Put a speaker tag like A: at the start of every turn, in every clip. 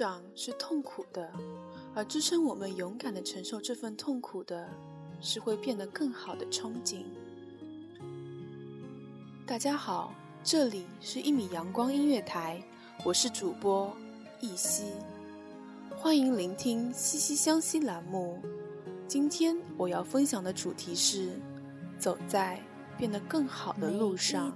A: 长是痛苦的。而支撑我们勇敢的承受这份痛苦的，是会变得更好的憧憬。大家好，这里是一米阳光音乐台，我是主播易熙，欢迎聆听息息相惜栏目。今天我要分享的主题是：走在变得更好的路上。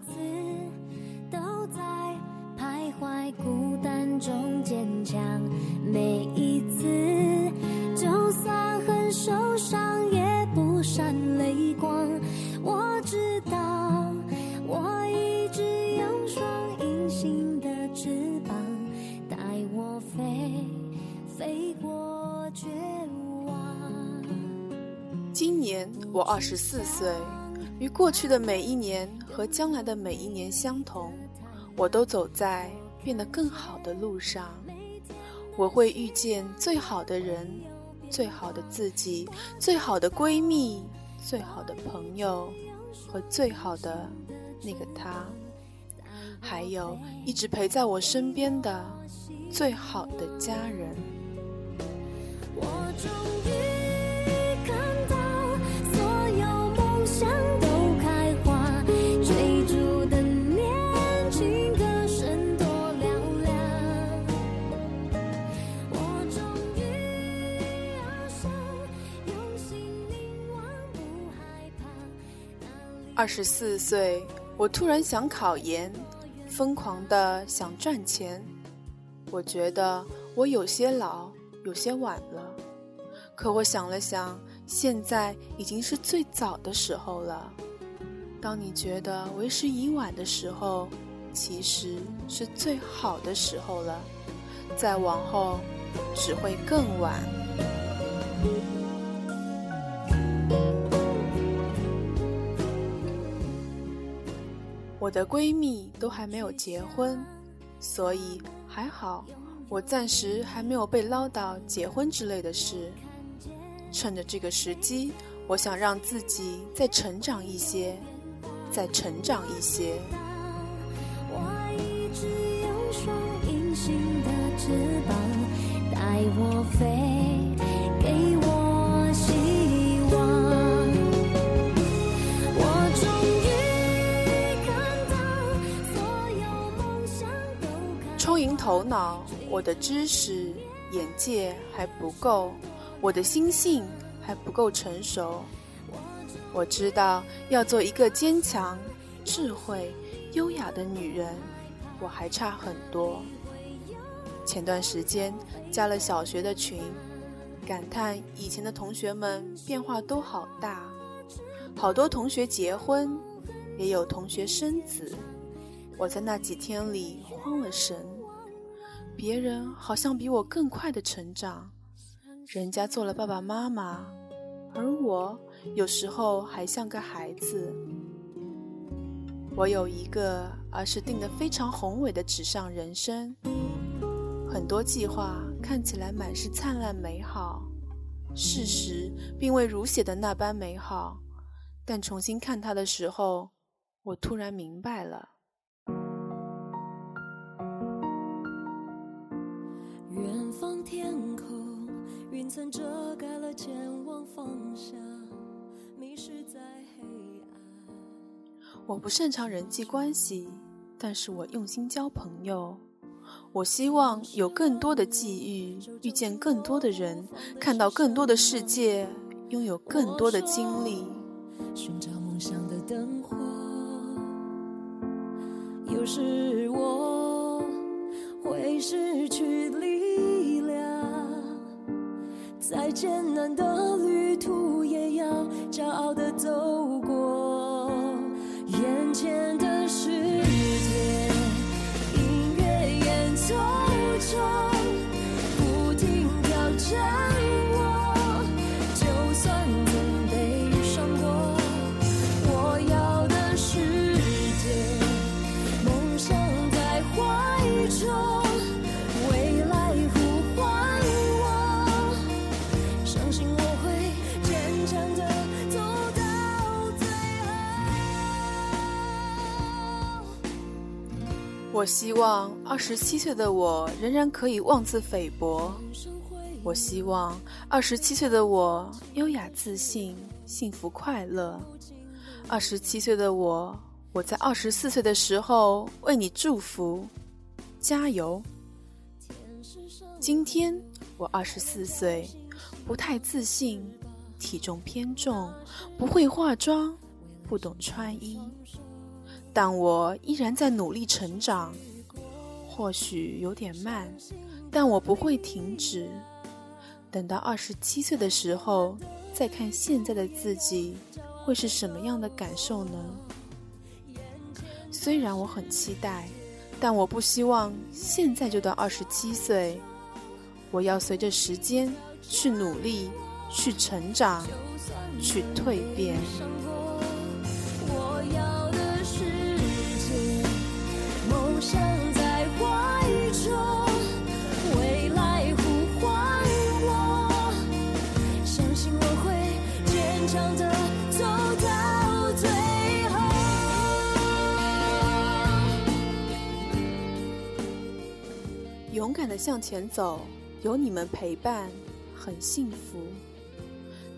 A: 今年我二十四岁，与过去的每一年和将来的每一年相同，我都走在变得更好的路上。我会遇见最好的人。最好的自己，最好的闺蜜，最好的朋友，和最好的那个他，还有一直陪在我身边的最好的家人。
B: 我终于
A: 二十四岁，我突然想考研，疯狂的想赚钱。我觉得我有些老，有些晚了。可我想了想，现在已经是最早的时候了。当你觉得为时已晚的时候，其实是最好的时候了。再往后，只会更晚。我的闺蜜都还没有结婚，所以还好，我暂时还没有被唠叨结婚之类的事。趁着这个时机，我想让自己再成长一些，再成长一些。
B: 我一直有双隐形的翅膀，带我飞，
A: 头脑，我的知识、眼界还不够，我的心性还不够成熟。我知道要做一个坚强、智慧、优雅的女人，我还差很多。前段时间加了小学的群，感叹以前的同学们变化都好大，好多同学结婚，也有同学生子。我在那几天里慌了神。别人好像比我更快的成长，人家做了爸爸妈妈，而我有时候还像个孩子。我有一个而是定的非常宏伟的纸上人生，很多计划看起来满是灿烂美好，事实并未如写的那般美好。但重新看它的时候，我突然明白了。曾遮盖了前往方向，迷失在黑暗。我不擅长人际关系，但是我用心交朋友。我希望有更多的际遇，遇见更多的人，看到更多的世界，拥有更多的经历。寻找梦想的灯火，有时我会失去再艰难的我希望二十七岁的我仍然可以妄自菲薄。我希望二十七岁的我优雅自信、幸福快乐。二十七岁的我，我在二十四岁的时候为你祝福，加油！今天我二十四岁，不太自信，体重偏重，不会化妆，不懂穿衣，但我依然在努力成长。或许有点慢，但我不会停止。等到二十七岁的时候，再看现在的自己，会是什么样的感受呢？虽然我很期待，但我不希望现在就到二十七岁。我要随着时间去努力，去成长，去蜕变。勇敢的向前走，有你们陪伴，很幸福。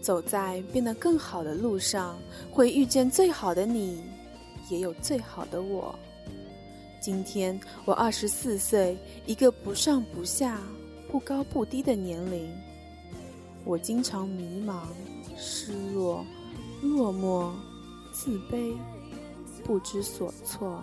A: 走在变得更好的路上，会遇见最好的你，也有最好的我。今天我二十四岁，一个不上不下、不高不低的年龄。我经常迷茫、失落、落寞、自卑、不知所措，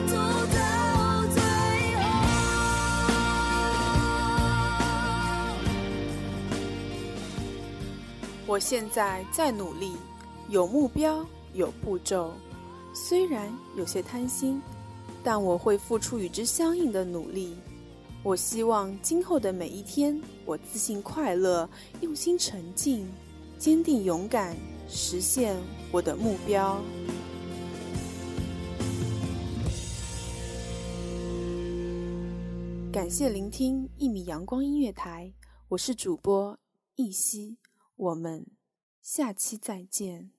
A: 我现在在努力，有目标，有步骤。虽然有些贪心，但我会付出与之相应的努力。我希望今后的每一天，我自信、快乐、用心、沉静、坚定、勇敢，实现我的目标。感谢聆听一米阳光音乐台，我是主播易希，我们下期再见。